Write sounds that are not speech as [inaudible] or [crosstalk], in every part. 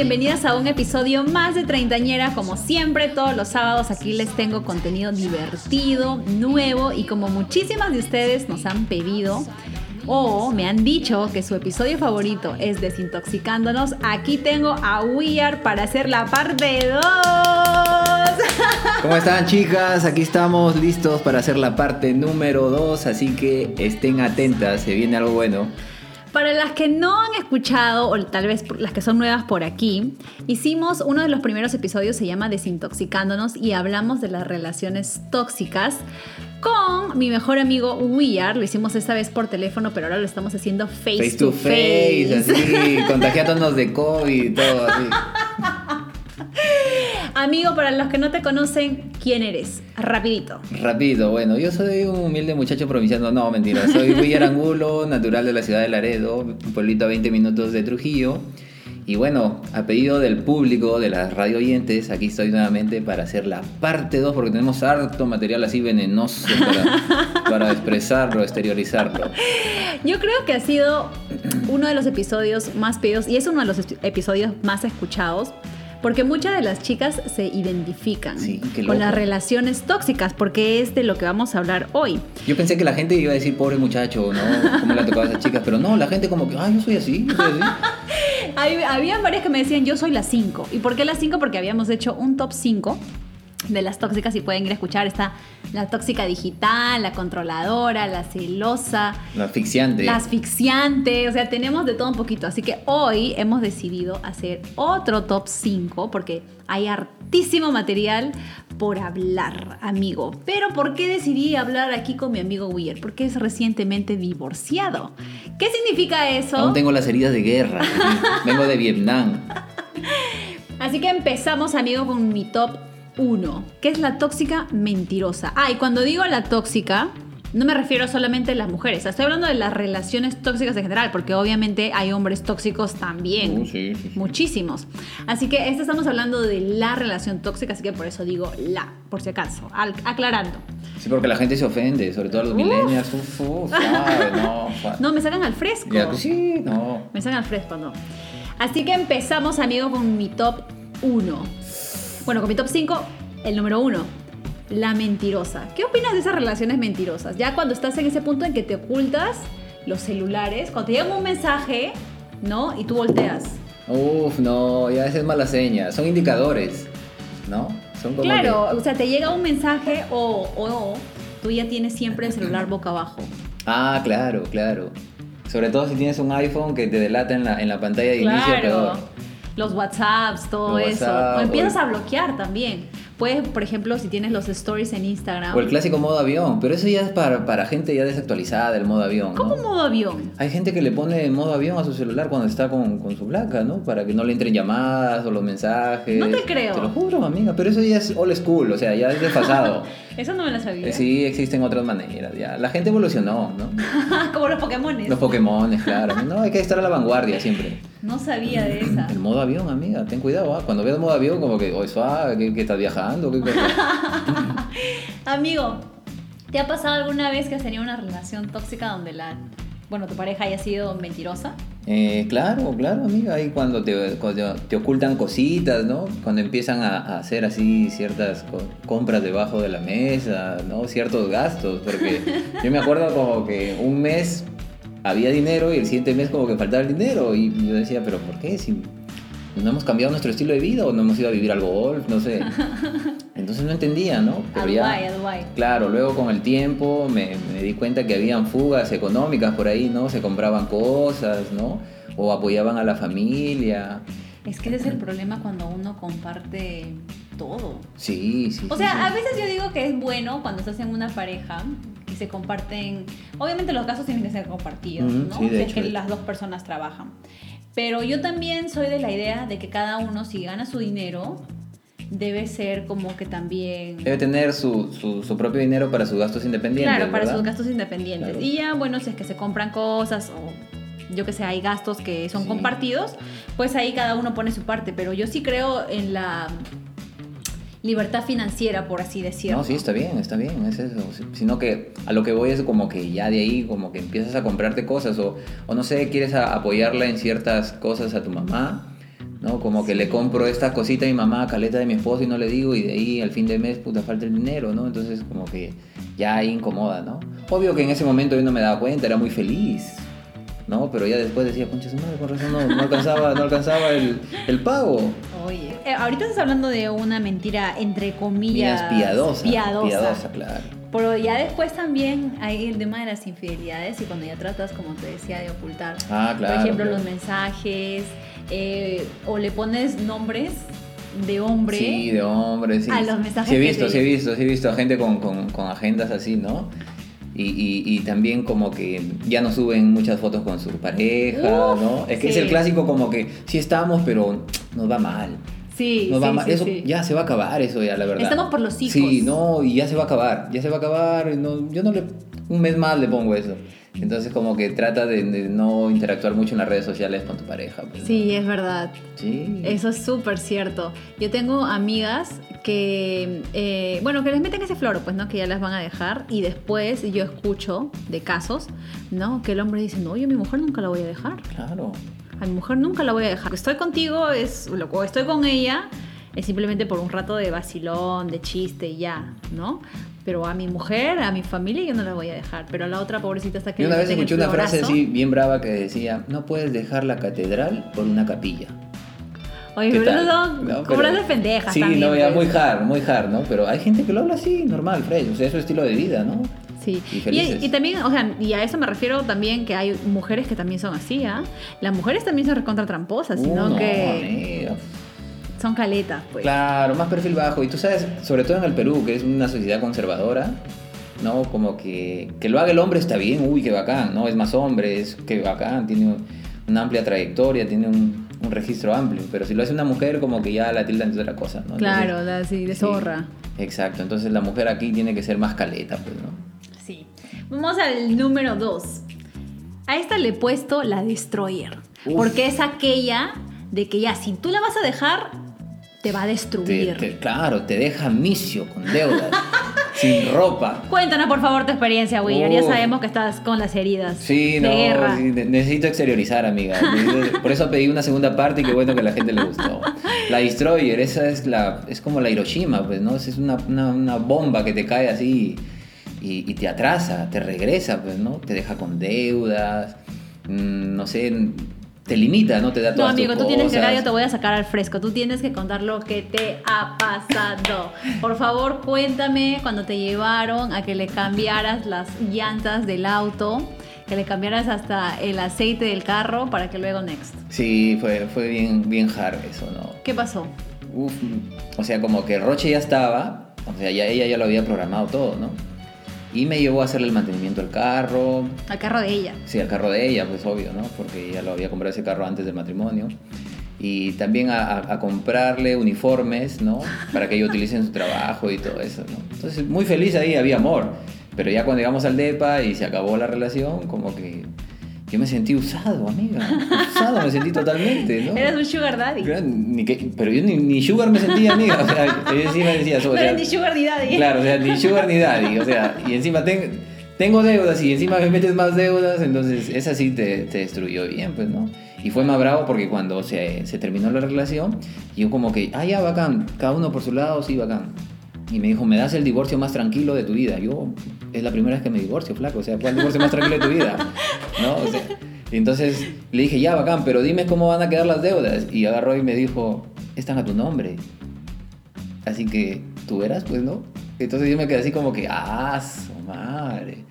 Bienvenidas a un episodio más de Treintañera. Como siempre, todos los sábados aquí les tengo contenido divertido, nuevo y como muchísimas de ustedes nos han pedido o me han dicho que su episodio favorito es Desintoxicándonos, aquí tengo a We Are para hacer la parte 2. [laughs] ¿Cómo están chicas? Aquí estamos listos para hacer la parte número 2, así que estén atentas, se viene algo bueno. Para las que no han escuchado, o tal vez las que son nuevas por aquí, hicimos uno de los primeros episodios, se llama Desintoxicándonos, y hablamos de las relaciones tóxicas con mi mejor amigo Weir. Lo hicimos esta vez por teléfono, pero ahora lo estamos haciendo face, Face to face, así, [laughs] contagiándonos de COVID y todo así. Amigo, para los que no te conocen, ¿quién eres? Rapidito. Rapidito, bueno, yo soy un humilde muchacho provinciano, no, mentira, soy [laughs] William Angulo, natural de la ciudad de Laredo, un pueblito a 20 minutos de Trujillo. Y bueno, a pedido del público, de las radio oyentes, aquí estoy nuevamente para hacer la parte 2 porque tenemos harto material así venenoso para, [laughs] para expresarlo, exteriorizarlo. Yo creo que ha sido uno de los episodios más pedidos y es uno de los episodios más escuchados porque muchas de las chicas se identifican con las relaciones tóxicas, porque es de lo que vamos a hablar hoy. Yo pensé que la gente iba a decir, pobre muchacho, ¿no? ¿Cómo le ha tocado a esas chicas? Pero no, la gente como que, ay, yo soy así, yo soy así. [laughs] Había varias que me decían, yo soy la 5. ¿Y por qué la 5? Porque habíamos hecho un top 5 de las tóxicas y pueden ir a escuchar. Está la tóxica digital, la controladora, la celosa. La asfixiante. La asfixiante. O sea, tenemos de todo un poquito. Así que hoy hemos decidido hacer otro top 5 porque hay hartísimo material por hablar, amigo. Pero ¿por qué decidí hablar aquí con mi amigo Weir? Porque es recientemente divorciado. ¿Qué significa eso? Aún tengo las heridas de guerra. [laughs] Vengo de Vietnam. Así que empezamos, amigo, con mi top uno, que es la tóxica mentirosa. Ah, y cuando digo la tóxica, no me refiero solamente a las mujeres, estoy hablando de las relaciones tóxicas en general, porque obviamente hay hombres tóxicos también. Uh, muchísimos. Así que esta estamos hablando de la relación tóxica, así que por eso digo la, por si acaso, aclarando. Sí, porque la gente se ofende, sobre todo los millennials. [laughs] no, no, me sacan al fresco. sí, no. Me sacan al fresco, no. Así que empezamos, amigo, con mi top 1. Bueno, con mi top 5, el número 1, la mentirosa. ¿Qué opinas de esas relaciones mentirosas? Ya cuando estás en ese punto en que te ocultas los celulares, cuando te llega un mensaje, ¿no? Y tú volteas. Uf, no, ya es mala seña. Son indicadores, ¿no? Son como claro, o sea, te llega un mensaje o, tú ya tienes siempre el celular boca abajo. Ah, claro, claro. Sobre todo si tienes un iPhone que te delata en la, en la pantalla de inicio, peor los WhatsApps, todo eso. o empiezas a bloquear también. Puedes, por ejemplo, si tienes los stories en Instagram. O el clásico modo avión, pero eso ya es para, para gente ya desactualizada del modo avión. ¿Cómo modo avión? Hay gente que le pone modo avión a su celular cuando está con, con, su placa, ¿no? Para que no le entren llamadas o los mensajes. No te creo. Te lo juro, amiga, pero eso ya es old school, o sea, ya es desfasado. [laughs] eso no me lo sabía. Sí, existen otras maneras, ya. La gente evolucionó, ¿no? [laughs] Como los Pokémones. Los Pokémones, claro. No, hay que estar a la vanguardia siempre. No sabía de esa. El modo avión, amiga, ten cuidado, ¿ah? Cuando veas modo avión, como que, oye, suave, que, que estás viajando, ¿qué [laughs] Amigo, ¿te ha pasado alguna vez que has tenido una relación tóxica donde la, bueno, tu pareja haya sido mentirosa? Eh, claro, claro, amiga. Ahí cuando te, te, ocultan cositas, ¿no? Cuando empiezan a, hacer así ciertas compras debajo de la mesa, ¿no? Ciertos gastos. Porque [laughs] yo me acuerdo como que un mes había dinero y el siguiente mes como que faltaba el dinero. Y yo decía, ¿pero por qué? Si no hemos cambiado nuestro estilo de vida o no hemos ido a vivir al golf, no sé. [laughs] Entonces no entendía, ¿no? Pero a Dubái, a Dubái. Claro, luego con el tiempo me, me, di cuenta que habían fugas económicas por ahí, ¿no? Se compraban cosas, ¿no? O apoyaban a la familia. Es que ese es el problema cuando uno comparte todo. Sí, sí. O sea, a veces yo digo que es bueno cuando estás en una pareja y se comparten. Obviamente los casos tienen que ser compartidos, ¿no? Sí, de que las dos personas trabajan. Pero yo también soy de la idea de que cada uno, si gana su dinero, debe ser como que también... Debe tener su, su, propio dinero para sus gastos independientes. Claro, para sus gastos independientes. Y ya, bueno, si es que se compran cosas o yo que sé, hay gastos que son compartidos, pues ahí cada uno pone su parte. Pero yo sí creo en la libertad financiera, por así decirlo. No, sí, está bien, está bien, es eso. Sino que a lo que voy es como que ya de ahí, como que empiezas a comprarte cosas o, o no sé, quieres apoyarla en ciertas cosas a tu mamá, ¿no? Como que le compro esta cosita a mi mamá, caleta de mi esposo y no le digo y de ahí al fin de mes, puta, falta el dinero, ¿no? Entonces como que ya ahí incomoda, ¿no? Obvio que en ese momento yo no me daba cuenta, era muy feliz. ¿No? Pero ya después decía, concha su madre, con razón no, no alcanzaba, no alcanzaba el, el pago. Oye, eh, ahorita estás hablando de una mentira, entre comillas, piadosa. piadosa. Piadosa, claro. Pero ya después también hay el tema de las infidelidades y cuando ya tratas, como te decía, de ocultar. Ah, claro. Por ejemplo, claro. los mensajes, eh, o le pones nombres de hombre. Sí, de hombres. Sí. A los mensajes Sí he que visto, te- sí he visto, sí he visto a gente con, con, con agendas así, ¿no? Y, y, y también como que ya no suben muchas fotos con su pareja, Uf, ¿no? Es que es sí. el clásico como que sí estamos, pero nos va mal. Sí, Nos va sí, mal. sí, eso ya se va a acabar eso ya, la verdad. Estamos por los hijos. Sí, no, y ya se va a acabar, ya se va a acabar. No, yo no le un mes más le pongo eso. Entonces como que trata de, de no interactuar mucho en las redes sociales con tu pareja. pues. Sí, es verdad. Sí. Eso es súper cierto. Yo tengo amigas que, eh, bueno, que les meten ese floro, pues, ¿no? Que ya las van a dejar. Y después yo escucho de casos, ¿no? Que el hombre dice, no, yo a mi mujer nunca la voy a dejar. Claro. A mi mujer nunca la voy a dejar. Estoy contigo, es, o estoy con ella, es simplemente por un rato de vacilón, de chiste y ya, ¿no? Pero a mi mujer, a mi familia, yo no la voy a dejar. Pero a la otra pobrecita hasta que Yo una vez escuché una frase así bien brava que decía, no puedes dejar la catedral por una capilla. Oye, ¿Qué pero son No, de pendejas Sí, también. no, ya pues. muy hard, muy hard, ¿no? Pero hay gente que lo habla así, normal, Fred, o sea, es su estilo de vida, ¿no? Sí, Y y, felices. y también, o sea, y a eso me refiero también que hay mujeres que también son así, ¿ah? Las mujeres también son recontra tramposas, sino Uh, no, que amiga. Son caletas, pues. Claro, más perfil bajo. Y tú sabes, sobre todo en el Perú, que es una sociedad conservadora, ¿no? Como que, que lo haga el hombre está bien, uy, qué bacán, ¿no? Es más hombre, es qué bacán, tiene una amplia trayectoria, tiene un, un registro amplio. Pero si lo hace una mujer, como que ya la tildan de otra cosa, ¿no? Claro, la- sí, de sí, zorra. exacto, entonces la mujer aquí tiene que ser más caleta, pues, ¿no? Sí. Vamos al número dos. A esta le he puesto la Destroyer. Uf. Porque es aquella de que ya, si tú la vas a dejar, te va a destruir. te- claro, te deja misio, con deudas, [laughs] sin ropa. Cuéntanos, por favor, tu experiencia, William. Ya sabemos que estás con las heridas Sí, de no, guerra. sí, ne- necesito exteriorizar, amiga. [laughs] Por eso pedí una segunda parte y qué bueno que a la gente le gustó. La Destroyer, esa es la es como la Hiroshima, pues, ¿no? Es una, una, una bomba que te cae así y, y te atrasa, te regresa, pues, ¿no? Te deja con deudas, mm, no sé, te limita, ¿no? Te da No, todas tus amigo, tú tienes que acá yo te voy a sacar al fresco. Tú tienes que contar lo que te ha pasado. Por favor, cuéntame cuando te llevaron a que le cambiaras las llantas del auto, que le cambiaras hasta el aceite del carro para que luego next. Sí, fue, fue bien, bien hard eso, ¿no? ¿Qué pasó? Uf, o sea, como que Roche ya estaba, o sea, ya ella ya lo había programado todo, ¿no? Y me llevó a hacerle el mantenimiento al carro, Al carro de ella. sí, al carro de ella, pues obvio, ¿no? Porque ella lo había comprado ese carro antes del matrimonio. Y también a, a- a comprarle uniformes, ¿no? Para que ella utilice en su trabajo y todo eso, ¿no? Entonces, muy feliz ahí, había amor. Pero ya cuando llegamos al DEPA y se acabó la relación, como que yo me sentí usado, amiga. Usado me sentí totalmente, ¿no? Eres un sugar daddy. Claro, ni que- pero yo ni, ni sugar me sentía, amiga. O sea, yo encima decía o Pero sea, ni sugar ni daddy. Claro, o sea, ni sugar ni daddy. O sea, y encima ten- tengo deudas y encima me metes más deudas, entonces esa sí te, te destruyó bien, pues, ¿no? Y fue más bravo porque cuando se, se terminó la relación, yo como que, ah, ya, bacán, cada uno por su lado, sí, bacán. Y me dijo, me das el divorcio más tranquilo de tu vida. Yo, es la primera vez que me divorcio, flaco. O sea, ¿cuál divorcio más tranquilo de tu vida? ¿No? Entonces le dije, ya, bacán, pero dime cómo van a quedar las deudas. Y agarró y me dijo, están a tu nombre. Así que tú verás, pues, ¿no? Entonces yo me quedé así como que, ¡ah, su madre!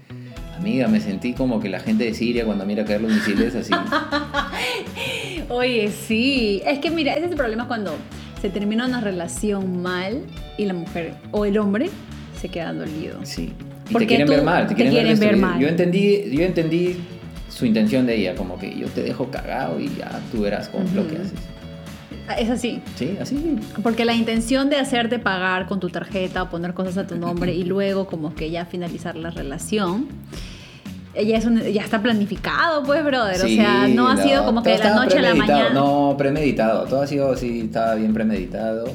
Amiga, me sentí como que la gente de Siria cuando mira caer los misiles así. [laughs] Oye, sí. Es que mira, ese es el problema cuando se termina una relación mal y la mujer o el hombre se queda dolido. Sí. Y Porque te quieren ver mal, te te quieren, quieren ver destruido. mal. Yo entendí, yo entendí su intención de ella, como que yo te dejo cagado y ya tú verás con lo que haces. Es así. Sí, así. Porque la intención de hacerte pagar con tu tarjeta o poner cosas a tu nombre y luego como que ya finalizar la relación, ya, es un- ya está planificado, pues, brother. o Sí, sea, no ha sido como que de la noche a la mañana. No, premeditado. Todo ha sido así, estaba bien premeditado.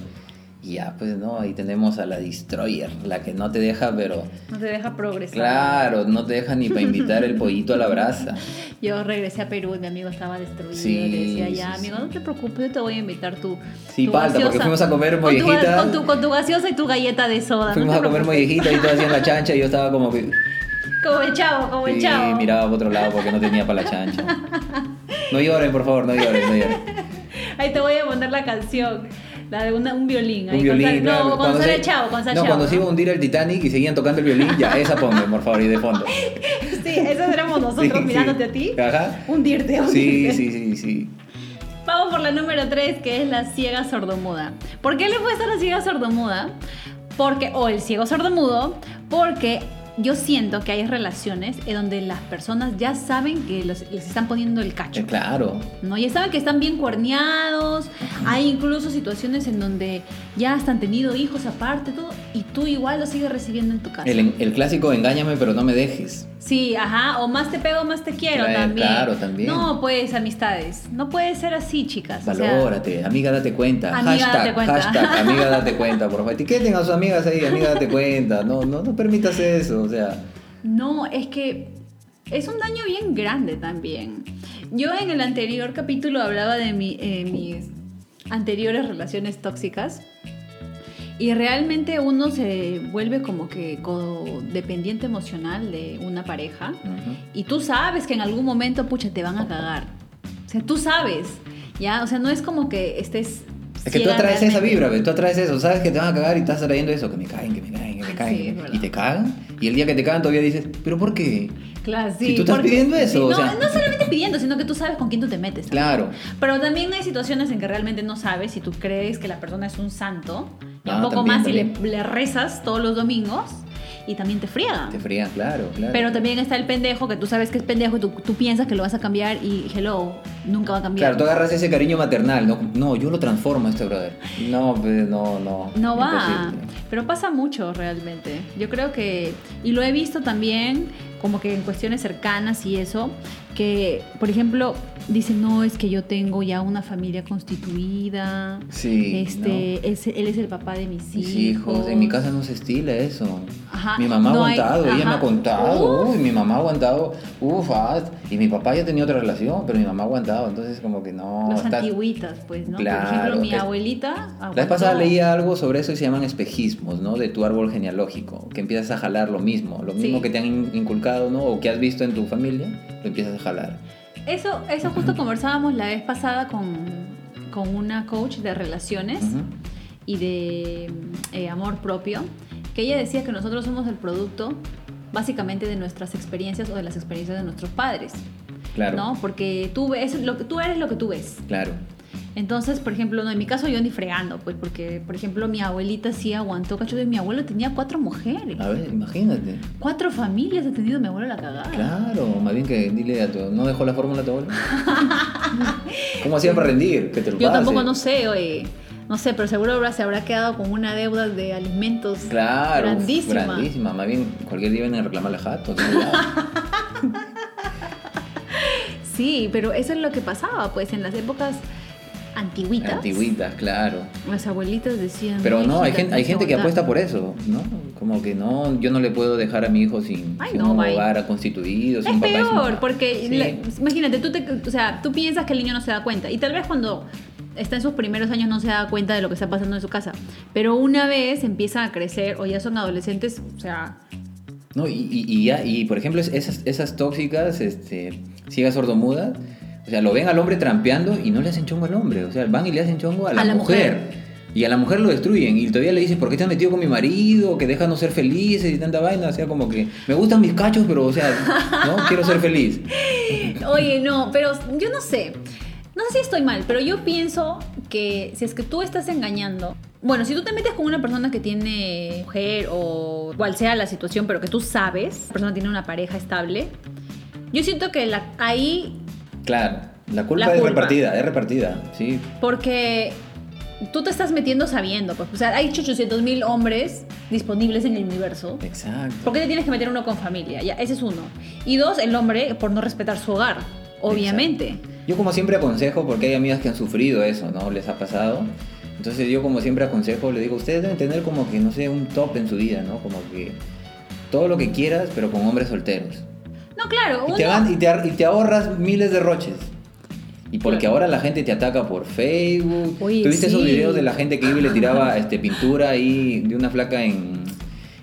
Y ya, pues no, ahí tenemos a la Destroyer, la que no te deja, pero... No te deja progresar. Claro, no te deja ni para invitar el pollito a la brasa. [laughs] Yo regresé a Perú y mi amigo estaba destruido. Sí, le decía, sí, ya, sí. amigo, no te preocupes, yo te voy a invitar tu. Sí, tu falta, porque fuimos a comer Con tu- mollejitas. Con tu, con tu gaseosa y tu galleta de soda. no Fuimos a comer mollejita y todo hacían la chancha y yo estaba como que... Como el chavo, como el chavo. miraba para otro lado porque no tenía para la chancha. No lloren, por favor, no lloren, no lloren. Ahí te voy a poner la canción. La de una- un violín. ahí Un con violín, Sal- claro. No, cuando se- chavo, cuando No, chavo. cuando se iba a hundir el Titanic y seguían tocando el violín, ya, esa ponme, por favor, y de fondo. [laughs] Sí, esos éramos nosotros Sí, sí. mirándote a ti. Ajá. Hundirte, hundirte. Sí, sí, sí, sí. Vamos por la número 3, que es la ciega sordomuda. ¿Por qué le he puesto la ciega sordomuda? Porque, o el ciego sordomudo, porque yo siento que hay relaciones en donde las personas ya saben que los- les están poniendo el cacho. Eh, Claro. ¿no? Ya saben que están bien cuerneados, hay incluso situaciones en donde ya hasta han tenido hijos aparte, todo, y tú igual lo sigues recibiendo en tu casa. El, el clásico engáñame pero no me dejes. Sí, ajá, o más te pego, más te quiero Claro, también. claro, también. No, pues, amistades, no puede ser así, chicas. o sea, Valórate, amiga date cuenta. Amiga, hashtag, date cuenta. hashtag, amiga date cuenta, por favor. Etiqueten a sus amigas ahí, amiga date cuenta. No, no, no permitas eso, o sea. No, es que es un daño bien grande también. Yo en el anterior capítulo hablaba de mi- eh, mis anteriores relaciones tóxicas y realmente uno se vuelve como que codependiente emocional de una pareja y tú sabes que en algún momento, pucha, te van a cagar. O sea, tú sabes, ¿ya? O sea, no es como que estés... Es que tú atraes esa vibra, ¿ves? tú atraes eso, sabes que te van a cagar y estás trayendo eso, que me caen, que me caen, que me Sí, caen. verdad. y te cagan, y el día que te cagan todavía dices, ¿pero por qué? Claro, sí. Si tú estás pidiendo eso, sí, o no, sea- no solamente pidiendo, sino que tú sabes con quién tú te metes. también. Claro. Pero también hay situaciones en que realmente no sabes si tú crees que la persona es un santo, y un Ah, poco también, más si le, le rezas todos los domingos y también te friegan. Te frían, claro, claro. Pero también está el pendejo que tú sabes que es pendejo y tú, tú piensas que lo vas a cambiar y hello, nunca va a cambiar. Claro, tú agarras ese cariño maternal, ¿no? No, yo lo transformo a este brother. No, pues no, no. No va, imposible. pero pasa mucho realmente. Yo creo que, y lo he visto también como que en cuestiones cercanas y eso, que por ejemplo dicen, no, es que yo tengo ya una familia constituida, Sí. este, es- él es el papá de mis, Mis hijos, en mi casa no se estila eso. Ajá, Mi mamá ha no hay- aguantado, ella me ha contado, Uf. mi mamá ha aguantado, uff, y mi papá ya tenía otra relación, pero mi mamá ha aguantado, entonces como que no. Los está- antiguitas, pues, ¿no? Claro, por ejemplo, mi abuelita. La vez pasada leía algo sobre eso y se llaman espejismos, ¿no? De tu árbol genealógico, que empiezas a jalar lo mismo, lo mismo Sí. que te han in- inculcado, ¿no? O que has visto en tu familia, lo empiezas a jalar. Eso, eso justo conversábamos la vez pasada con, con una coach de relaciones. Ujú. y de eh, amor propio, que ella decía que nosotros somos el producto básicamente de nuestras experiencias o de las experiencias de nuestros padres, Claro. ¿no? Porque tú ves lo que tú eres lo que tú ves. Claro. Entonces, por ejemplo, no, en mi caso yo ni fregando, pues porque, por ejemplo, mi abuelita sí aguantó, cacho, de mi abuelo tenía cuatro mujeres. A ver, imagínate. Cuatro familias ha tenido mi abuelo la cagada. Claro, más bien que dile a tu... ¿No dejó la fórmula a tu abuelo? [laughs] ¿Cómo hacía para rendir? Que te lo Yo pase. tampoco no sé, oye. No sé, pero seguro ahora se habrá quedado con una deuda de alimentos Claro, grandísima. grandísima. Más bien, cualquier día vienen a reclamar la jato. [laughs] Sí, pero eso es lo que pasaba, pues en las épocas antiguitas. Antigüitas, claro. Las abuelitas decían. Pero no, hay "Hijita, gente, hay gente que aguantar". apuesta por eso, ¿no? Como que no, yo no le puedo dejar a mi hijo sin, Ay, sin no, un bye. hogar constituido, sin Es papá sin peor, porque Sí. la- imagínate, tú, te, o sea, tú piensas que el niño no se da cuenta. Y tal vez cuando está en sus primeros años no se da cuenta de lo que está pasando en su casa. Pero una vez empiezan a crecer o ya son adolescentes, o sea, No, y, y, y ya, y por ejemplo, es- esas, esas tóxicas, este, ciegas sordomudas, o sea, lo ven al hombre trampeando y no le hacen chongo al hombre, o sea, van y le hacen chongo a la, A la mujer. mujer. Y a la mujer lo destruyen y todavía le dicen, ¿por qué te has metido con mi marido? Que déjanos ser felices y tanta vaina. O sea, como que me gustan mis cachos, pero, o sea, no quiero ser feliz. [laughs] Oye, no, pero yo no sé. No sé si estoy mal, pero yo pienso que si es que tú estás engañando. Bueno, si tú te metes con una persona que tiene mujer o cual sea la situación, pero que tú sabes, la persona tiene una pareja estable, yo siento que la, ahí, Claro, la culpa La es repartida, es repartida, sí. porque tú te estás metiendo sabiendo, pues, o sea, hay 800 mil hombres disponibles en el universo. Exacto. ¿Por qué te tienes que meter uno con familia? Ya, ese es uno. Y dos, el hombre por no respetar su hogar, obviamente. Yo como siempre aconsejo, porque hay amigas que han sufrido eso, ¿no? Les ha pasado. Entonces yo como siempre aconsejo, le digo, ustedes deben tener como que, no sé, un top en su vida, ¿no? Como que todo lo que quieras, pero con hombres solteros. No, claro, Y uno... te, hagan- y te y te ahorras miles de roches. Y porque ahora la gente te ataca por Facebook. Oye, ¿Tuviste esos sí. videos de la gente que iba y le tiraba [laughs] este, pintura ahí de una flaca en,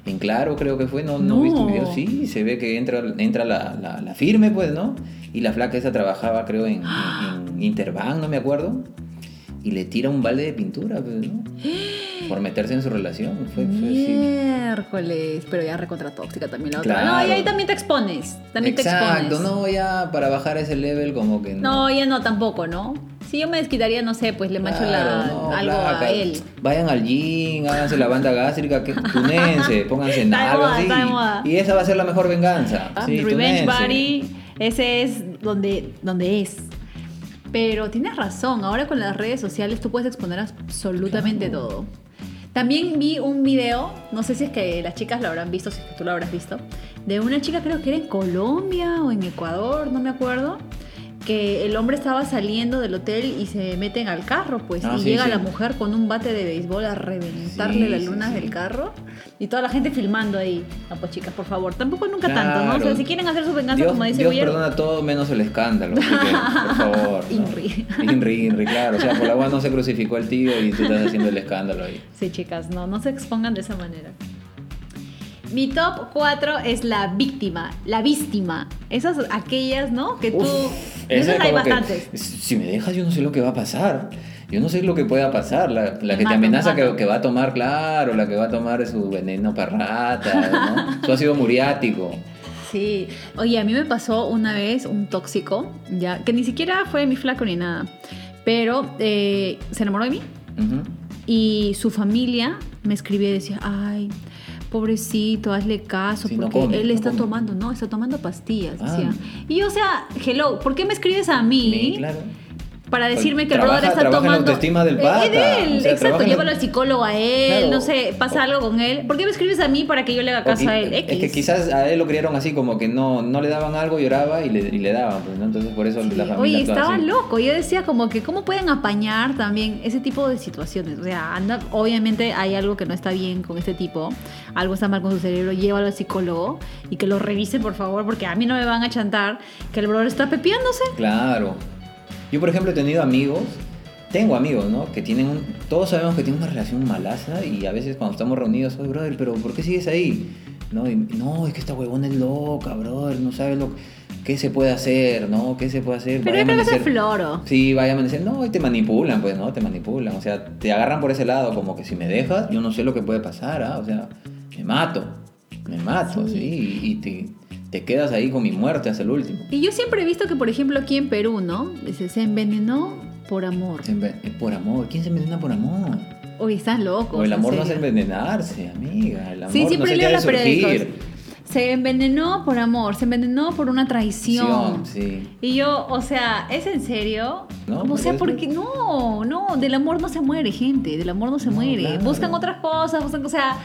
en claro, creo que fue? ¿No, no. No. viste un video? Sí, se ve que entra, entra la, la- la firme, pues, ¿no? Y la flaca esa trabajaba, creo, en, en- en [gasps] Interbank, no me acuerdo. Y le tira un balde de pintura, pues, ¿no? [gasps] Por meterse en su relación. Fue, fue. Miércoles, pero ya recontra tóxica también la otra. No, Claro. y ahí también te expones, también Exacto, te expones. no, ya para bajar ese level como que No, ya no tampoco, ¿no? Si yo me desquitaría, no sé, pues le macho la, Claro, no, algo flaca. a él. Vayan al gym, háganse la banda gástrica, que tunense, [laughs] pónganse en algo así. Y esa va a ser la mejor venganza. Ah, Sí, Revenge túnense. Body, ese es donde, donde es. Pero tienes razón, ahora con las redes sociales tú puedes exponer absolutamente Claro. todo. También vi un video, no sé si es que las chicas lo habrán visto, si es que tú lo habrás visto, de una chica creo que era en Colombia o en Ecuador, no me acuerdo, que el hombre estaba saliendo del hotel y se meten al carro, pues, Ah, y sí, llega sí. la mujer con un bate de béisbol a reventarle Sí, las lunas del carro y toda la gente filmando ahí. No, pues chicas, por favor, tampoco nunca tanto, ¿no? O sea, si quieren hacer su venganza, Dios, como dice Dios perdona todo menos el escándalo. por favor. ¿no? Inri. [laughs] Inri, Inri, claro. O sea, por la agua no se crucificó el tío y tú estás haciendo el escándalo ahí. Sí, chicas, no, no se expongan de esa manera. Mi top 4 es la víctima, la víctima. Esas aquellas, ¿no? Que tú... Uf, esas es hay que, bastantes. si me dejas, yo no sé lo que va a pasar. Yo no sé lo que pueda pasar. La, que te amenaza me que, que va a tomar, claro, la que va a tomar su veneno para rata, ¿no? Su ácido muriático. Sí. Oye, a mí me pasó una vez un tóxico, ya, que ni siquiera fue mi flaco ni nada, pero eh, se enamoró de mí y su familia me escribía y decía, ay, pobrecito, hazle caso, Sí, no porque come, él no está come". tomando, no, está tomando pastillas, Ah. decía. Y o sea, hello, ¿por qué me escribes a mí? Sí, claro. Para decirme que el brother está trabaja en la tomando. autoestima del Eh, pata, de él, o sea, exacto. Llévalo al psicólogo a él, Claro. no sé, pasa algo con él. ¿Por qué me escribes a mí para que yo le haga caso a él? Es que quizás a él lo criaron así, como que no, no le daban algo, lloraba y le, y le daban, pues, ¿no? Entonces por eso Sí. la familia Oye, estaba así. loco. Yo decía como que cómo pueden apañar también ese tipo de situaciones. O sea, anda, obviamente hay algo que no está bien con este tipo, algo está mal con su cerebro, llévalo al psicólogo y que lo revise por favor, porque a mí no me van a chantar que el brother está pepeándose. Claro. Yo, por ejemplo, he tenido amigos, tengo amigos, ¿no? Que tienen un, todos sabemos que tienen una relación malaza y a veces cuando estamos reunidos, oye, brother, pero ¿por qué sigues ahí? No, y, no, es que esta huevona es loca, brother, no sabes lo qué se puede hacer, ¿no? ¿Qué se puede hacer? Pero Vaya amanecer- floro. Sí, vaya a amanecer, no, y te manipulan, pues, ¿no? Te manipulan, o sea, te agarran por ese lado, como que si me dejas, yo no sé lo que puede pasar, ¿ah? O sea, me mato, me mato, Sí. sí, y te, te quedas ahí con mi muerte hasta el último. Y yo siempre he visto que, por ejemplo, aquí en Perú, ¿no? Dice, se envenenó por amor. Se enve- es por amor. ¿Quién se envenena por amor? Oye, estás loco. O el amor no es envenenarse, amiga. El amor Sí, no siempre se leo los periódicos. Se envenenó por amor, se envenenó por una traición. Sí. Y yo, o sea, ¿es en serio? No, o sea, es- porque no, no, del amor no se muere, gente, del amor no se No, muere. claro. Buscan otras cosas, buscan, o sea,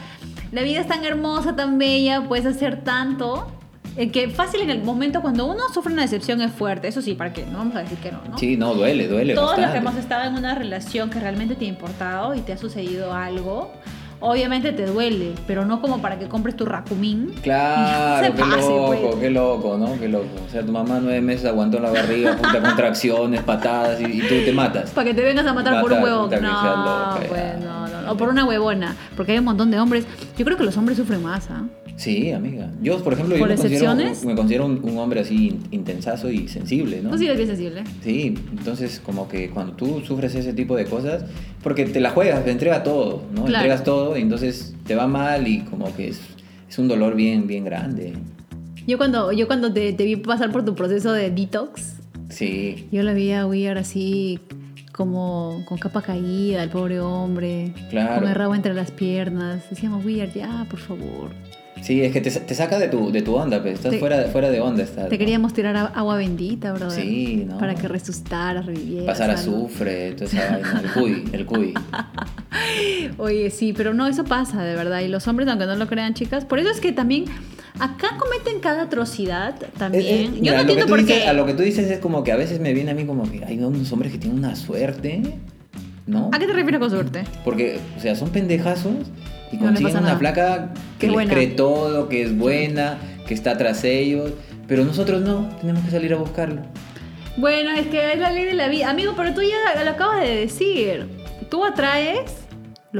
la vida es tan hermosa, tan bella, puedes hacer tanto. Eh, que fácil en el momento cuando uno sufre una decepción es fuerte, eso sí, ¿para qué? No vamos a decir que no, ¿no? Sí, no, duele, duele Todos los que hemos estado en una relación que realmente te ha importado y te ha sucedido algo, obviamente te duele, pero no como para que compres tu racumín. [laughs] Claro, qué pase, loco, pues. qué loco, ¿no? Qué loco. O sea, tu mamá nueve meses aguantó la barriga, punta contracciones, patadas y, y tú te matas. Para que te vengas a matar por un huevón. puta, que No, loca, pues, no, no, no. O por una huevona. Porque hay un montón de hombres. Yo creo que los hombres sufren más, ¿ah? Sí, amiga. Yo, por ejemplo, yo ¿Por me considero, me considero un, un hombre así in- intensazo y sensible, ¿no? Tú sí eres bien sensible. Sí, entonces como que cuando tú sufres ese tipo de cosas, porque te la juegas, te entrega todo, ¿no? Claro. Entregas todo y entonces te va mal y como que es, es un dolor bien, bien grande. Yo cuando, yo cuando te, te vi pasar por tu proceso de detox, Sí, yo la vi a Weir así como con capa caída, el pobre hombre, Claro. con el rabo entre las piernas. Decíamos, Weir, ya, por favor. Sí, es que te, te saca de tu, de tu onda, pues estás Te- fuera, fuera de onda. Estás, Te ¿no? queríamos tirar agua bendita, brother. Sí, ¿no? Para que resucitaras, revivieras. Pasar azufre, toda esa vaina, el cuy, el cuy. [laughs] Oye, sí, pero no, eso pasa, de verdad. Y los hombres, aunque no lo crean, chicas, por eso es que también acá cometen cada atrocidad también. Es- es- Yo mira, no entiendo por qué. A lo que tú dices es como que a veces me viene a mí como que hay unos hombres que tienen una suerte. ¿no? ¿A qué te refieres con suerte? Porque, o sea, son pendejazos y No consiguen una nada. flaca Que que es les buena. cree todo, que es buena, que está tras ellos. Pero nosotros no, tenemos que salir a buscarlo. Bueno, es que es la ley de la vida. Amigo, pero tú ya lo acabas de decir. Tú atraes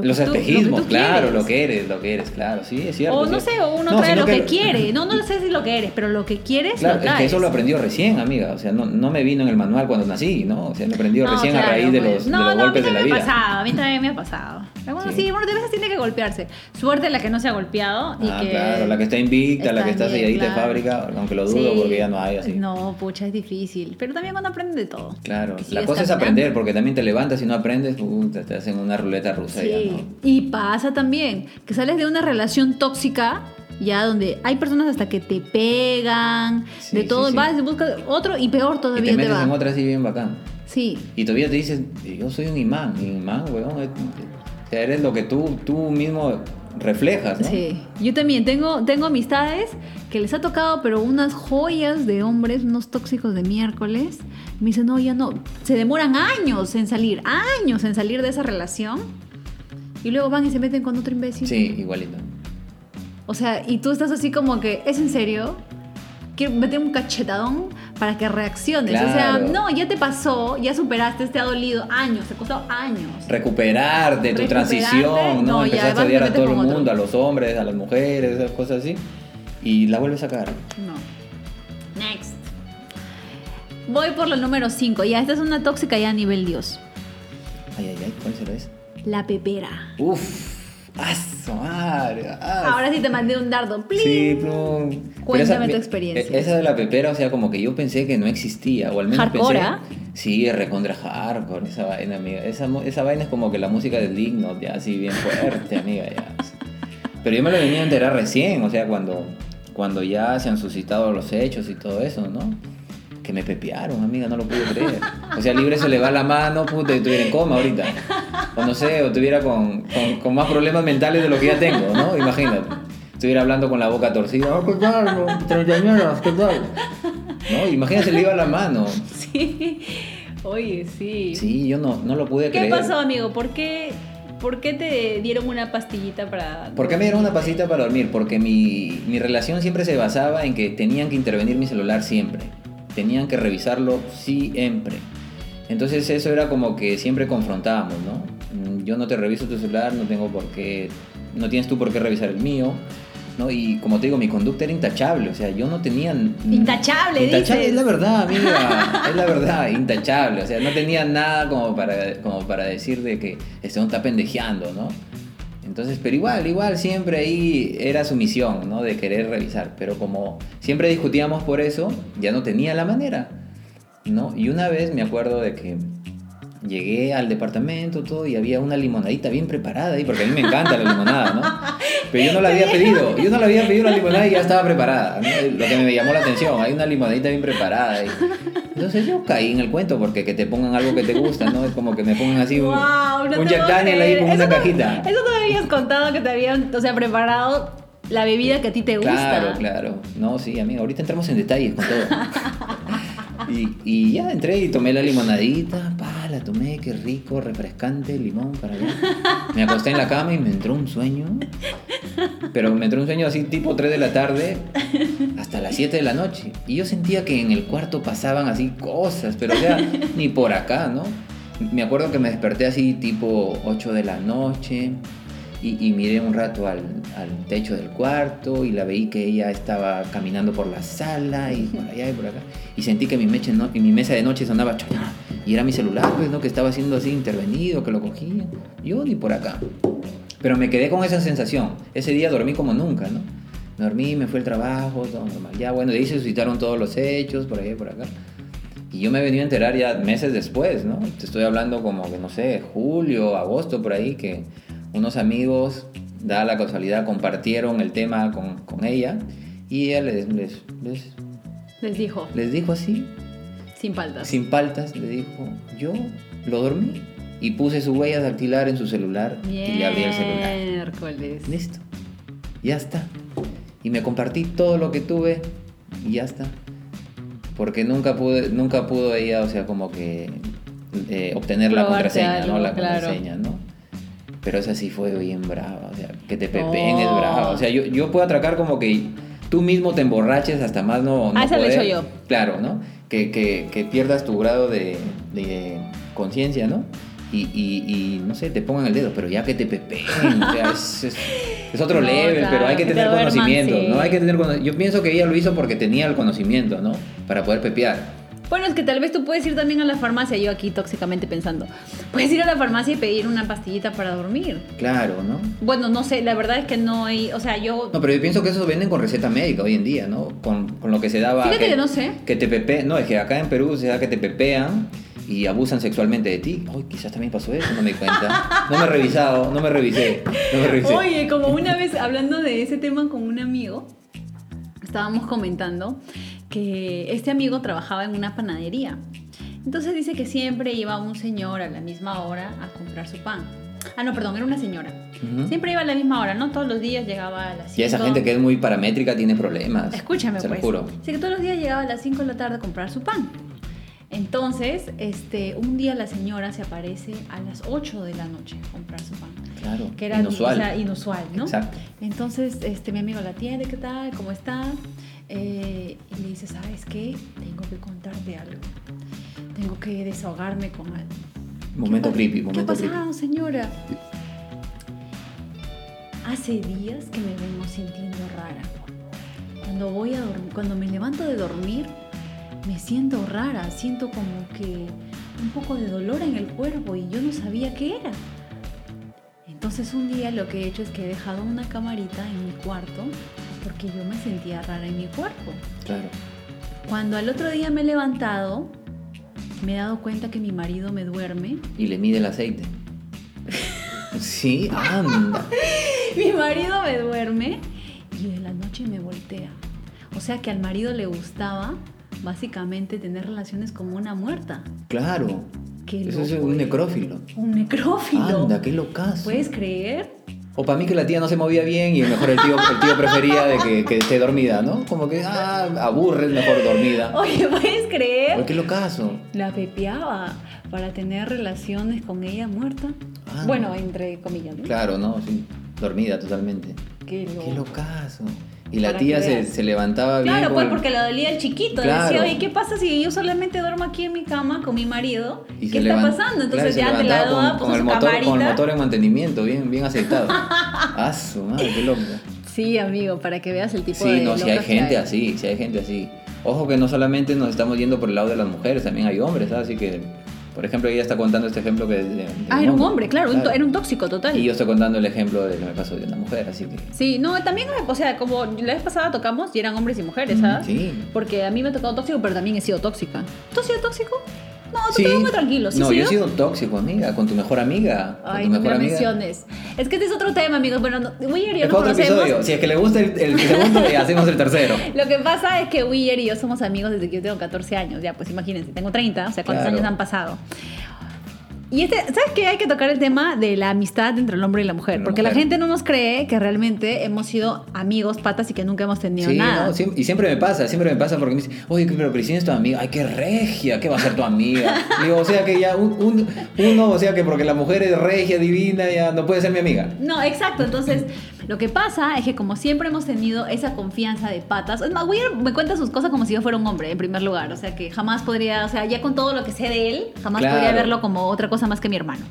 lo Los lo espejismos, claro, quieres. lo que eres, lo que eres, claro, sí, es cierto. O no sé, o uno No, trae lo que, quiere. No, no sé si lo que eres, pero lo que quieres Claro, lo es que eso lo aprendió recién, amiga. O sea, no, no me vino en el manual cuando nací, ¿no? O sea, lo aprendió No, recién claro, a raíz de pues. los, de no, los no, golpes a de mí la también me ha vida. pasado, a mí también me ha [laughs] pasado. Bueno, Sí. sí, bueno, de veces tiene que golpearse. Suerte la que no se ha golpeado y Ah, que... claro, la que está invicta, la que está selladita de claro. fábrica, aunque lo dudo Sí. porque ya no hay así. No, pucha, es difícil. Pero también cuando aprenden de todo. Claro, la cosa es aprender, porque también te levantas y no aprendes, te hacen una ruleta rusa ya, Sí. Y pasa también que sales de una relación tóxica, ya donde hay personas hasta que te pegan, Sí, de sí, todo, sí. vas y buscas otro y peor Y todavía te te, metes va. en otra así bien bacán. Sí. Y todavía te dices, yo soy un imán, y imán, weón, eres lo que tú, tú mismo reflejas, ¿no? Sí, yo también tengo, tengo amistades que les ha tocado, pero unas joyas de hombres, unos tóxicos de miércoles. Me dicen, no, ya no. Se demoran años en salir, años en salir de esa relación. Y luego van y se meten con otro imbécil. Sí, igualito. O sea, y tú estás así como que, ¿es en serio? Quiero meter un cachetadón para que reacciones. O sea, no, ya te pasó, ya superaste, te ha dolido años, te ha costado años. Recuperar de tu Recuperarte, transición, ¿no? no, ya, Empezaste a odiar a todo el otro. mundo, a los hombres, a las mujeres, esas cosas así. Y la vuelves a sacar. No. Next. Voy por la número 5. Ya, esta es una tóxica ya a nivel Dios. Ay, ay, ay, ¿cuál será esa? La pepera. Uf, ¡ah, su madre! ah, Ahora sí te mandé un dardo. Sí, Cuéntame esa- tu experiencia. e- Esa de la pepera, o sea, como que yo pensé que no existía, o al menos Hardcore, pensé... ¿ah? Sí, es recontra hardcore esa vaina, amiga. Esa, esa vaina es como que la música del Slipknot, ya así bien fuerte, amiga, ya. Pero yo me lo venía a enterar recién, o sea, cuando, cuando ya se han suscitado los hechos y todo eso, ¿no? Que me pepearon, amiga, no lo pude creer. O sea, libre se le va la mano, puta, y estuviera en coma ahorita. O no sé, o estuviera con, con, con más problemas mentales de lo que ya tengo, ¿no? Imagínate. Estuviera hablando con la boca torcida. "Ah, ¿Qué tal? Treintañeras, ¿qué tal? ¿No? Imagínate, se le iba la mano. Sí. Oye, sí. Sí, yo no, no lo pude ¿Qué creer. pasó, amigo? ¿Por qué, ¿Por qué te dieron una pastillita para.? ¿Por qué me dieron una pasita para dormir? Porque mi, mi relación siempre se basaba en que tenían que intervenir mi celular siempre. Tenían que revisarlo siempre. Entonces eso era como que siempre confrontábamos, ¿no? Mm, Yo no te reviso tu celular, no tengo por qué, no tienes tú por qué revisar el mío, ¿no? Y como te digo, mi conducta era intachable, o sea, yo no tenía... Intachable, Intachable, dices. es la verdad, [laughs] amiga, es la verdad, intachable, o sea, no tenía nada como para, como para decir de que este no está pendejeando, ¿no? Entonces, pero igual, igual, siempre ahí era su misión, ¿no? De querer revisar. Pero como siempre discutíamos por eso, ya no tenía la manera, ¿no? Y una vez me acuerdo de que llegué al departamento, todo, y había una limonadita bien preparada ahí, porque a mí me encanta la limonada, ¿no? [laughs] Pero yo no la había pedido, yo no la había pedido la limonada y ya estaba preparada. Lo que me llamó la atención, hay una limonadita bien preparada. Entonces yo caí en el cuento, porque que te pongan algo que te gusta, ¿no? Es como que me pongan así un, Wow, no un Jack Daniel ahí creer. con Eso una cajita. Eso no me habías contado que te habían, o sea, preparado la bebida que a ti te gusta. Claro, claro. No, sí, amigo, ahorita entramos en detalles con todo. [laughs] y, y ya entré y tomé la limonadita, pa, la tomé, qué rico, refrescante, limón para allá. Me acosté en la cama y me entró un sueño. Pero me entró un sueño así tipo 3 de la tarde hasta las 7 de la noche. Y yo sentía que en el cuarto pasaban así cosas, pero ya ni por acá, ¿no? Me acuerdo que me desperté así tipo 8 de la noche y, miré un rato al, techo del cuarto y la veí que ella estaba caminando por la sala y por allá y por acá. Y sentí que mi, mesa de noche sonaba y era mi celular, pues, ¿no? Que estaba siendo así intervenido, que lo cogía. Yo ni por acá. Pero me quedé con esa sensación. Ese día dormí como nunca, ¿no? Me dormí, me fue el trabajo, todo normal. Ya, bueno, de ahí se suscitaron todos los hechos, por y por acá. Y yo me he venido a enterar ya meses después, ¿no? Te estoy hablando como que, no sé, julio, agosto, por ahí, que unos amigos, dada la casualidad, compartieron el tema con, con ella y ella les, les, les, Les dijo, les dijo así, sin faltas. sin paltas, le dijo, yo lo dormí y puse su huella dactilar en su celular y le abrí el celular. Listo. Ya está. Y me compartí todo lo que tuve y ya está. Porque nunca pude, nunca pudo ella, o sea, como que eh, obtener la contraseña, ¿no? La claro. contraseña, ¿no? Pero esa sí fue bien brava, o sea, que te pepeen es Oh. brava. O sea, yo, yo puedo atracar como que tú mismo te emborraches hasta más no, no Ah, he poder. hecho yo. Claro, ¿no? Que, que, que pierdas tu grado de, de conciencia, ¿no? Y, y, y, no sé, te pongan el dedo, pero ya que te pepeen, o sea, [laughs] es, es, es otro No, level, claro, pero hay que que te tener conocimiento, sí. ¿no? Hay que tener Yo pienso que ella lo hizo porque tenía el conocimiento, ¿no? Para poder pepear. Bueno, es que tal vez tú puedes ir también a la farmacia, yo aquí tóxicamente pensando. Puedes ir a la farmacia y pedir una pastillita para dormir. Claro, ¿no? Bueno, no sé, la verdad es que no hay, o sea, yo... No, pero yo pienso que eso venden con receta médica hoy en día, ¿no? Con, con lo que se daba. Fíjate que no sé. Que te pepean. No, es que acá en Perú se da que te pepean y abusan sexualmente de ti. Uy, quizás también pasó eso, no me di cuenta. No me he revisado, no me revisé. No me revisé. Oye, como una vez hablando de ese tema con un amigo, estábamos comentando que este amigo trabajaba en una panadería. Entonces dice que siempre iba un señor a la misma hora a comprar su pan. Ah, no, perdón, era una señora. Ujú. Siempre iba a la misma hora, ¿no? Todos los días llegaba a las 5. Y esa gente que es muy paramétrica tiene problemas. Escúchame, Se pues. lo juro. Dice que todos los días llegaba a las 5 de la tarde a comprar su pan. Entonces, este, un día la señora se aparece a las 8 de la noche a comprar su pan. Claro. Que era inusual. o sea, inusual, ¿no? Exacto. Entonces, este, mi amigo la atiende, ¿qué tal? ¿Cómo está? Eh, y le dice, ¿sabes qué? Tengo que contarte algo. Tengo que desahogarme con algo. Momento ¿Qué pa- creepy, momento ¿Qué ha pasado, señora? Hace días que me vengo sintiendo rara. Cuando voy a dormir, cuando me levanto de dormir, me siento rara, siento como que un poco de dolor en el cuerpo y yo no sabía qué era. Entonces un día lo que he hecho es que he dejado una camarita en mi cuarto porque yo me sentía rara en mi cuerpo. Claro. Cuando al otro día me he levantado, me he dado cuenta que mi marido me duerme. Y le mide el aceite. [laughs] Sí, anda. Mi marido me duerme y de la noche me voltea. O sea que al marido le gustaba básicamente tener relaciones con una muerta. Claro. Qué Eso es un ¿eh? necrófilo. Un necrófilo. Anda, qué locazo. ¿Puedes creer? O para mí que la tía no se movía bien y mejor el tío, el tío prefería de que, que esté dormida, ¿no? Como que, ah, aburre, mejor dormida. [laughs] Oye, ¿puedes creer? Oye, qué locazo. La pepeaba para tener relaciones con ella muerta. Ah. Bueno, entre comillas, ¿no? Claro, ¿no? Sí, dormida totalmente. Qué loco. Qué locazo. Y la tía se, se levantaba bien. Claro, pues porque le dolía el chiquito. Claro. Decía, oye, ¿qué pasa si yo solamente duermo aquí en mi cama con mi marido? y ¿Qué está pasando? Entonces claro, ya te la doa, con, puso con el motor, camarita. con el motor en mantenimiento, bien, bien aceitado. [laughs] ah, su madre, qué loco. Sí, amigo, para que veas el tipo Sí, de no, si hay gente así, si hay gente así. Ojo que no solamente nos estamos yendo por el lado de las mujeres, también hay hombres, ¿sabes? Así que, por ejemplo, ella está contando este ejemplo que de, de Ah, era un hombre, claro, un to- era un tóxico total. Y yo estoy contando el ejemplo de que me pasó de una mujer, así que... Sí, no, también, o sea, como la vez pasada tocamos y eran hombres y mujeres, ¿sabes? Sí. Porque a mí me ha tocado tóxico, pero también he sido tóxica. ¿Tú has sido tóxico? No, tú Sí. ves muy tranquilo, ¿sí No, yo he sido? tóxico, amiga, con tu mejor amiga. Con Ay, tu no me mejor lo amiga. menciones. Es que este es otro tema, amigos. Bueno, no, Weir y yo Es nos conocemos. episodio. Si es que le gusta el, el segundo, eh, hacemos el tercero. [laughs] Lo que pasa es que Weir y yo somos amigos desde que yo tengo 14 años. Ya, pues imagínense, tengo 30, o sea, ¿cuántos Claro. años han pasado? Y este, ¿sabes qué? Hay que tocar el tema de la amistad entre el hombre y la mujer. La porque la gente no nos cree que realmente hemos sido amigos, patas y que nunca hemos tenido Sí, nada. no, y siempre me pasa, siempre me pasa porque me dice, oye, pero Cristina es tu amiga, ay, qué regia, ¿qué va a ser tu amiga? [laughs] Digo, o sea que ya un, un- uno, o sea que porque la mujer es regia, divina, ya no puede ser mi amiga. No, exacto. Entonces, lo que pasa es que como siempre hemos tenido esa confianza de patas, es más, Weir me cuenta sus cosas como si yo fuera un hombre, en primer lugar. O sea, que jamás podría, o sea, ya con todo lo que sé de él, jamás Claro. podría verlo como otra cosa más que mi hermano.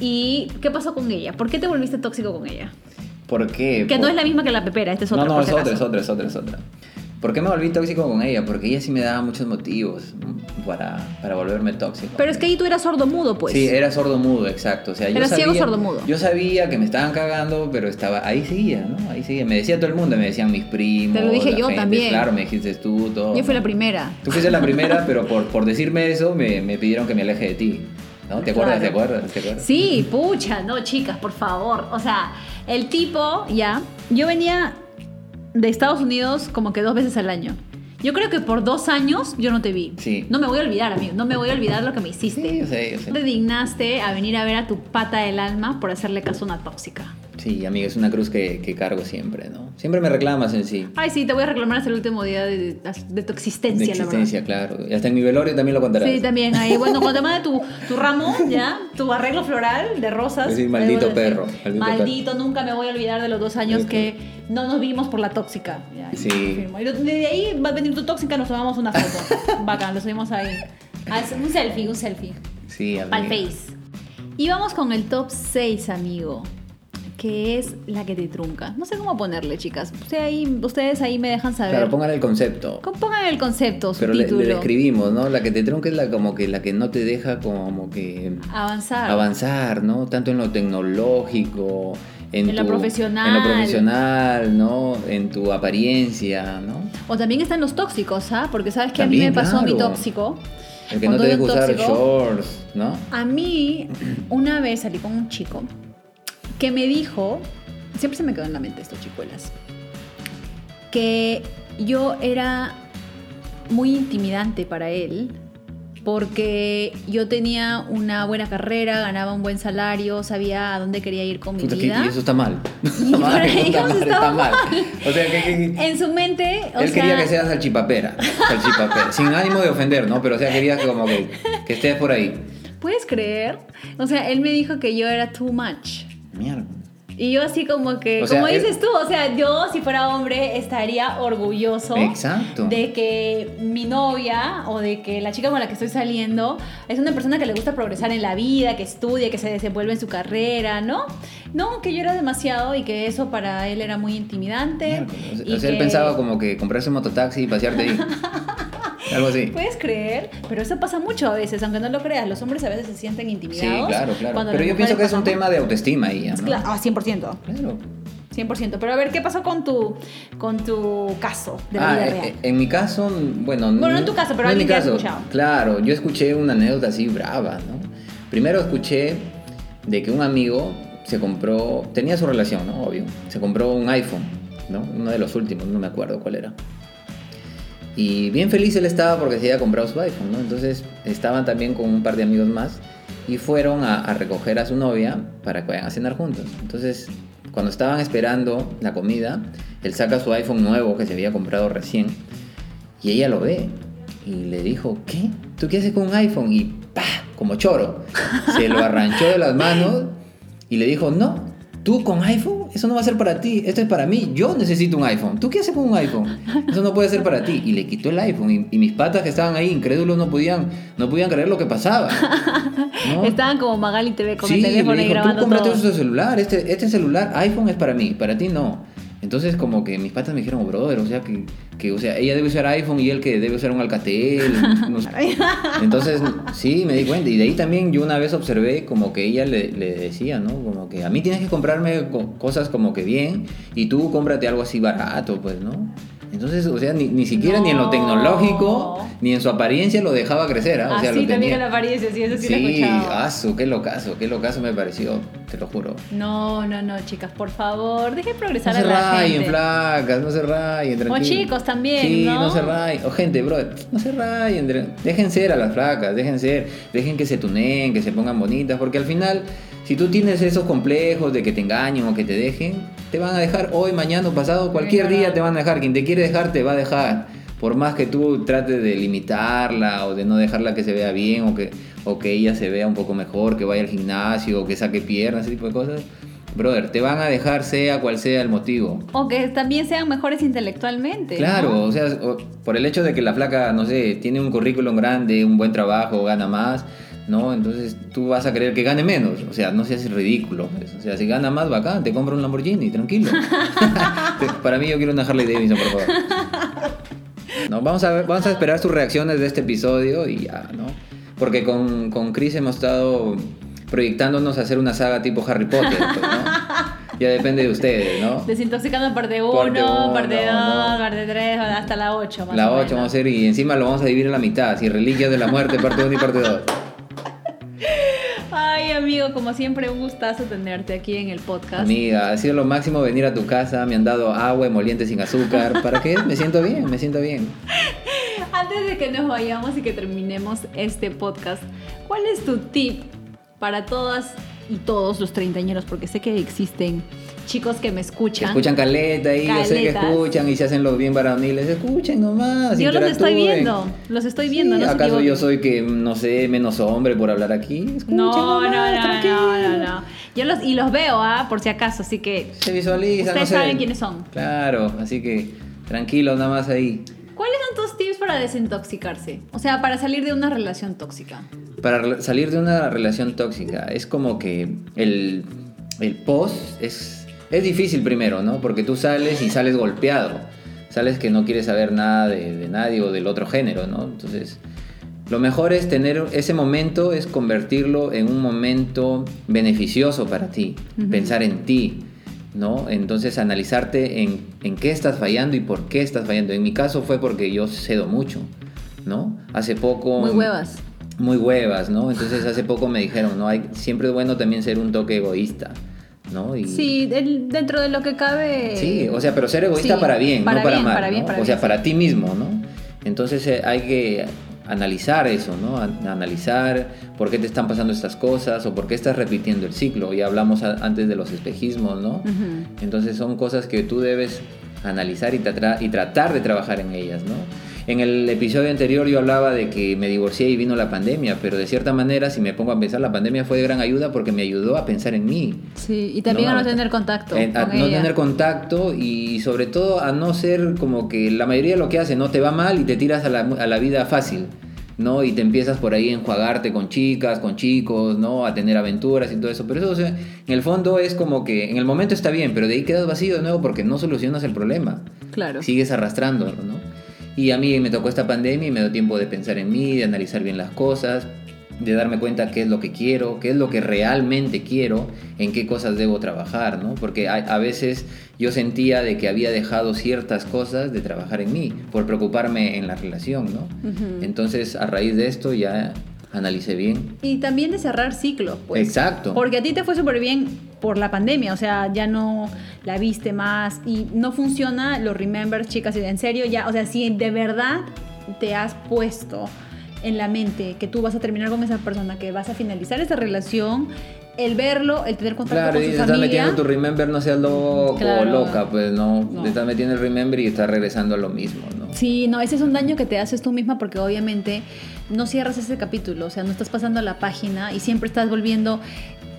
¿Y qué pasó con ella? ¿Por qué te volviste tóxico con ella? ¿Por qué? Que no Por- es la misma que la pepera, esta es otra. No, no, es otra, es otra, es otra, es otra. ¿Por qué me volví tóxico con ella? Porque ella sí me daba muchos motivos ¿no? para, para volverme tóxico. Pero es que ahí tú eras sordo mudo, pues. Sí, era sordo mudo, exacto. O sea, yo Era sabía, ciego sordomudo. Yo sabía que me estaban cagando, pero estaba ahí seguía, ¿no? Ahí seguía. Me decía todo el mundo, me decían mis primos. Te lo dije yo también. Claro, me dijiste tú, todo. Yo fui la ¿no? primera. Tú fuiste la primera, pero por, por decirme eso me, me pidieron que me aleje de ti. ¿No? ¿Te acuerdas? Claro. ¿Te acuerdas? ¿Te acuerdas? Sí, pucha, no, chicas, por favor. O sea, el tipo, ya, yo venía de Estados Unidos como que dos veces al año. Yo creo que por dos años yo no te vi. Sí. No me voy a olvidar, amigo. No me voy a olvidar lo que me hiciste. Sí, yo sé, yo sé. Te dignaste a venir a ver a tu pata del alma por hacerle caso a una tóxica. Sí, amiga, es una cruz que, que cargo siempre, ¿no? Siempre me reclamas en sí. Ay, sí, te voy a reclamar hasta el último día de, de- de tu existencia, De existencia, claro. Y hasta en mi velorio también lo contarás. Sí, también. Ahí, bueno, cuando te mande tu, tu ramo, ¿ya? Tu arreglo floral de rosas. Sí, ahí maldito decir, perro, maldito Maldito, nunca me voy a olvidar de los dos años que no nos vimos por la tóxica. Ya, Sí. Y de ahí va a venir tu tóxica, nos tomamos una foto. [laughs] Bacán, lo subimos ahí. Ah, es un selfie, un selfie. Sí, amiga. Al face. Y vamos con el top 6, amigo. Que es la que te trunca. No sé cómo ponerle, chicas. Ahí, ustedes ahí me dejan saber. Claro, póngale el concepto. ¿Cómo Pongan el concepto, su Pero le, le describimos, ¿no? La que te trunca es la como que la que no te deja como que Avanzar. avanzar, ¿no? Tanto en lo tecnológico, en, En lo profesional. en lo profesional, ¿no? En tu apariencia, ¿no? O también están los tóxicos, ¿ah? Porque sabes que a mí me pasó mi tóxico. El que no te deja usar shorts, ¿no? A mí, una vez salí con un chico que me dijo, siempre se me quedó en la mente esto, chicuelas, que yo era muy intimidante para él porque yo tenía una buena carrera, ganaba un buen salario, sabía a dónde quería ir con mi Puta, que- vida. y eso está mal. [laughs] Y Está por mal, [laughs] ahí está hemos mal, estado está mal. O sea, que, que- En su mente, o él quería que seas salchipapera, salchipapera, [laughs] sin ánimo de ofender, ¿no? Pero o sea, quería que como que, que estés por ahí. ¿puedes creer? O sea, él me dijo que yo era too much. Mierda. Y yo así como que, O sea, como dices tú, o sea, yo si fuera hombre estaría orgulloso Exacto. de que mi novia o de que la chica con la que estoy saliendo es una persona que le gusta progresar en la vida, que estudia, que se desenvuelve en su carrera, ¿no? No, que yo era demasiado y que eso para él era muy intimidante. Miércoles. O sea, y o sea, él que- pensaba como que comprarse un mototaxi y pasearte ahí. [laughs] Algo así. Puedes creer, pero eso pasa mucho a veces, aunque no lo creas. Los hombres a veces se sienten Sí, intimidados. claro, claro. cuando Pero yo pienso que es un tema de autoestima ahí, ¿no? pasamos- Ah, 100%. Claro. 100%. Pero a ver, ¿qué pasó con tu, con tu caso de la Ah, vida eh, real? eh, en mi caso, bueno... Bueno, no en tu caso, pero no en mi caso. escuchado. Claro, yo escuché una anécdota así brava, ¿no? Primero escuché de que un amigo se compró, tenía su relación, ¿no? Obvio. Se compró un iPhone, ¿no? Uno de los últimos, no me acuerdo cuál era. Y bien feliz él estaba porque se había comprado su iPhone, ¿no? Entonces estaban también con un par de amigos más y fueron a, recoger a su novia para que vayan a cenar juntos. Entonces, cuando estaban esperando la comida, él saca su iPhone nuevo que se había comprado recién y ella lo ve y le dijo, ¿qué? ¿Tú qué haces con un iPhone? Y ¡pa! Como choro. Se lo arranchó de las manos y le dijo, no, tú con iPhone, eso no va a ser para ti, esto es para mí, yo necesito un iPhone. ¿Tú qué haces con un iPhone? Eso no puede ser para ti. Y le quitó el iPhone y, y mis patas que estaban ahí, incrédulos, no podían, no podían creer lo que pasaba. [laughs] ¿no? Estaban como Magali TV con Sí, el teléfono le dijo, tú grabando cómprate todo. este celular, este, este celular, iPhone es para mí, para ti no. Entonces como que mis patas me dijeron, brother, o sea que, que o sea, ella debe usar iPhone y él que debe usar un Alcatel. no sé. [laughs] Entonces, sí, me di cuenta. Y de ahí también yo una vez observé como que ella le, le decía, ¿no? Como que a mí tienes que comprarme co- cosas como que bien y tú cómprate algo así barato, pues, ¿no? Entonces, o sea, ni, ni siquiera ni en lo No. tecnológico, ni en su apariencia lo dejaba crecer, ¿ah? O sea, Así lo también tenía. en la apariencia, sí, eso sí, lo Sí, escuchado. asu, qué locazo, qué locazo me pareció, te lo juro. No, no, no, chicas, por favor, dejen No progresar se a la rayen, gente. flacas, no se rayen, tranquilo. chicos también, Sí, ¿no? no se rayen. O gente, bro, no se rayen. Dejen ser a las flacas, dejen ser. Dejen que se tuneen, que se pongan bonitas. Porque al final, si tú tienes esos complejos de que te engañen o que te dejen, te van a dejar hoy, mañana o pasado. Cualquier día te van a dejar. Quien te quiere dejar, te va a dejar. Por más que tú trates de limitarla o de no dejarla que se vea bien o que, o que ella se vea un poco mejor, que vaya al gimnasio o que saque piernas, ese tipo de cosas. Brother, te van a dejar sea cual sea el motivo. O que también sean mejores intelectualmente. Claro, ¿no? o sea, por el hecho de que la flaca, no sé, tiene un currículum grande, un buen trabajo, gana más, ¿no? Entonces tú vas a creer que gane menos. O sea, no seas ridículo. pues. O sea, si gana más, bacán, te compra un Lamborghini, tranquilo. [laughs] Para mí yo quiero una Harley Davidson, por favor. No, vamos a ver, vamos a esperar sus reacciones de este episodio y ya, ¿no? Porque con, con Chris hemos estado proyectándonos a hacer una saga tipo Harry Potter, pues, ¿no? Ya depende de ustedes, ¿no? Desintoxicando parte 1, Parte uno, parte 2, no. parte 3, hasta la 8. Más La o 8 menos. vamos a hacer y encima lo vamos a dividir en la mitad, así Reliquias de la Muerte, parte 1 y parte 2. Ay, amigo, como siempre, un gustazo tenerte aquí en el podcast. Amiga, ha sido lo máximo venir a tu casa, me han dado agua, emoliente sin azúcar. ¿Para qué? Me siento bien, me siento bien. [laughs] Antes de que nos vayamos y que terminemos este podcast, ¿cuál es tu tip para todas y todos los treintañeros? Porque sé que existen chicos que me escuchan. Escuchan caleta y yo sé que escuchan y se hacen los bien varoniles. Escuchen nomás. Yo los estoy viendo, los estoy viendo. Sí, no se ¿Acaso yo soy que, no sé, menos hombre por hablar aquí? Escuchen No, no, nomás, no, no, no, no. Yo los, y los veo, ¿ah? Por si acaso, así que... Se visualiza, Ustedes no sé. saben quiénes son. Claro, así que tranquilos nada más ahí. ¿Cuáles son tus tips para desintoxicarse? O sea, para salir de una relación tóxica. Para salir de una relación tóxica, es como que el, el post es, es difícil primero, ¿no? Porque tú sales y sales golpeado. Sales que no quieres saber nada de, de nadie o del otro género, ¿no? Entonces, lo mejor es tener ese momento, es convertirlo en un momento beneficioso para ti, pensar en ti, ¿no? Entonces analizarte en, en qué estás fallando y por qué estás fallando. En mi caso fue porque yo cedo mucho, ¿no? Hace poco... Muy huevas. Muy huevas, ¿no? Entonces hace poco me dijeron, ¿no? Hay, siempre es bueno también ser un toque egoísta, ¿no? Y, Sí, del- dentro de lo que cabe. Sí, o sea, pero ser egoísta Sí, para bien, para no para mal. para bien, ¿no? para o sea, bien, para sí. ti mismo, ¿no? Entonces eh, hay que analizar eso, ¿no? An- Analizar por qué te están pasando estas cosas o por qué estás repitiendo el ciclo. Ya hablamos a- antes de los espejismos, ¿no? Entonces son cosas que tú debes analizar y, tra- y tratar de trabajar en ellas, ¿no? En el episodio anterior yo hablaba de que me divorcié y vino la pandemia, pero de cierta manera, si me pongo a pensar, la pandemia fue de gran ayuda porque me ayudó a pensar en mí. Sí, y también No, a no tener contacto. A no ella. tener contacto y sobre todo a no ser como que la mayoría de lo que hace, no te va mal y te tiras a la, a la vida fácil, ¿no? Y te empiezas por ahí a enjuagarte con chicas, con chicos, ¿no? A tener aventuras y todo eso. Pero eso, o sea, en el fondo es como que en el momento está bien, pero de ahí quedas vacío de nuevo porque no solucionas el problema. Claro. Sigues arrastrándolo, ¿no? Y a mí me tocó esta pandemia y me dio tiempo de pensar en mí, de analizar bien las cosas, de darme cuenta qué es lo que quiero, qué es lo que realmente quiero, en qué cosas debo trabajar, ¿no? Porque a, a veces yo sentía de que había dejado ciertas cosas de trabajar en mí por preocuparme en la relación, ¿no? Entonces, a raíz de esto ya analicé bien. Y también de cerrar ciclos, pues. Exacto. Porque a ti te fue súper bien por la pandemia, o sea, ya no la viste más y no funciona los remembers, chicas, y en serio, ya, o sea, si de verdad te has puesto en la mente que tú vas a terminar con esa persona, que vas a finalizar esa relación, el verlo, el tener contacto Claro, con y su te estás familia. metiendo tu remember, no seas loco Claro. o loca, pues no, No. te estás metiendo el remember y estás regresando a lo mismo, ¿no? Sí, no, ese es un daño que te haces tú misma porque obviamente no cierras ese capítulo, o sea, no estás pasando a la página y siempre estás volviendo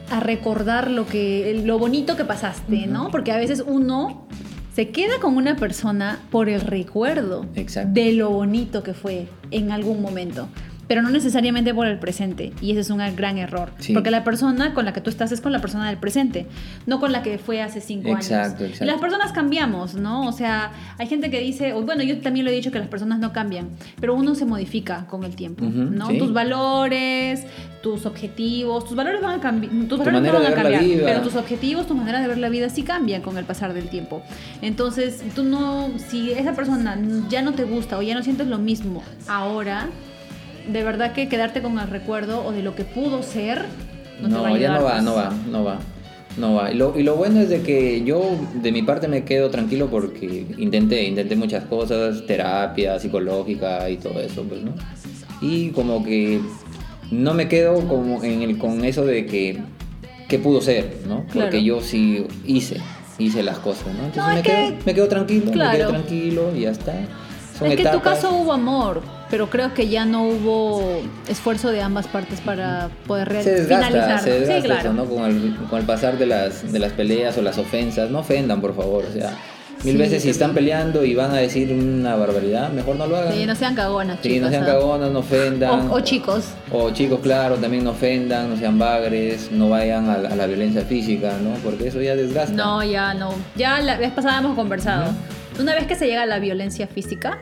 a recordar lo que lo bonito que pasaste, ¿no? Porque a veces uno se queda con una persona por el recuerdo Exacto. de lo bonito que fue en algún momento. Pero no necesariamente por el presente. Y ese es un gran error. Sí. Porque la persona con la que tú estás es con la persona del presente, no con la que fue hace cinco Exacto, años. exacto. Y las personas cambiamos, ¿no? O sea, hay gente que dice, bueno, yo también lo he dicho que las personas no cambian, pero uno se modifica con el tiempo, Ujú, ¿no? sí. Tus valores, tus objetivos, tus valores van a cambiar, tus valores manera no van a cambiar, pero tus objetivos, tu manera de ver la vida sí cambian con el pasar del tiempo. Entonces, tú no, si esa persona ya no te gusta o ya no sientes lo mismo ahora, de verdad que quedarte con el recuerdo o de lo que pudo ser, no, te va a No, ya no va, no va, no va. No va. Y lo, y lo bueno es de que yo de mi parte me quedo tranquilo porque intenté, intenté muchas cosas, terapia psicológica y todo eso, pues, ¿no? Y como que no me quedo como en el, con eso de que qué pudo ser, ¿no? Claro. Porque yo sí hice, hice las cosas, ¿no? Entonces No, me, que- quedo, me quedo tranquilo, me Claro. quedo tranquilo y ya está. Son es que en tu caso hubo amor, pero creo que ya no hubo esfuerzo de ambas partes para poder real- se desgasta, finalizar. se desgasta sí, claro. eso, ¿no? Con el, con el pasar de las, de las peleas o las ofensas, no ofendan, por favor, o sea, mil Sí, veces si sí. están peleando y van a decir una barbaridad, mejor no lo hagan. Sí, no sean cagonas, Sí, chicas. no sean cagonas, no ofendan. O, o chicos. O chicos, claro, también no ofendan, no sean bagres, no vayan a la, a la violencia física, ¿no? Porque eso ya desgasta. No, ya no. Ya la vez pasada hemos conversado. Una vez que se llega a la violencia física,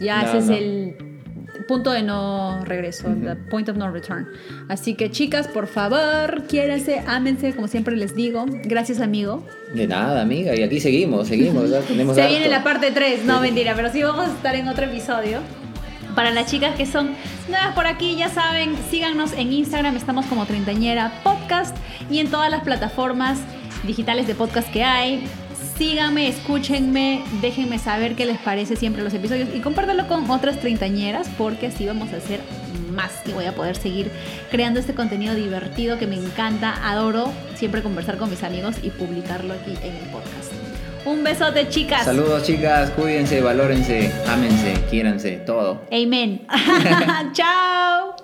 ya No, ese es no. el punto de no regreso, the point of no return. Así que chicas, por favor, quiéranse, ámense, como siempre les digo. Gracias, amigo. De nada, amiga, y aquí seguimos, seguimos. Tenemos Se harto. viene la parte 3, no mentira, pero sí vamos a estar en otro episodio. Para las chicas que son nuevas por aquí, ya saben, síganos en Instagram, estamos como Treintañera Podcast y en todas las plataformas digitales de podcast que hay. Síganme, escúchenme, déjenme saber qué les parece siempre los episodios y compártanlo con otras treintañeras porque así vamos a hacer más y voy a poder seguir creando este contenido divertido que me encanta, adoro siempre conversar con mis amigos y publicarlo aquí en el podcast. Un besote, chicas. Saludos, chicas. Cuídense, valórense, ámense, quiéranse, todo. Amen. [laughs] Chao.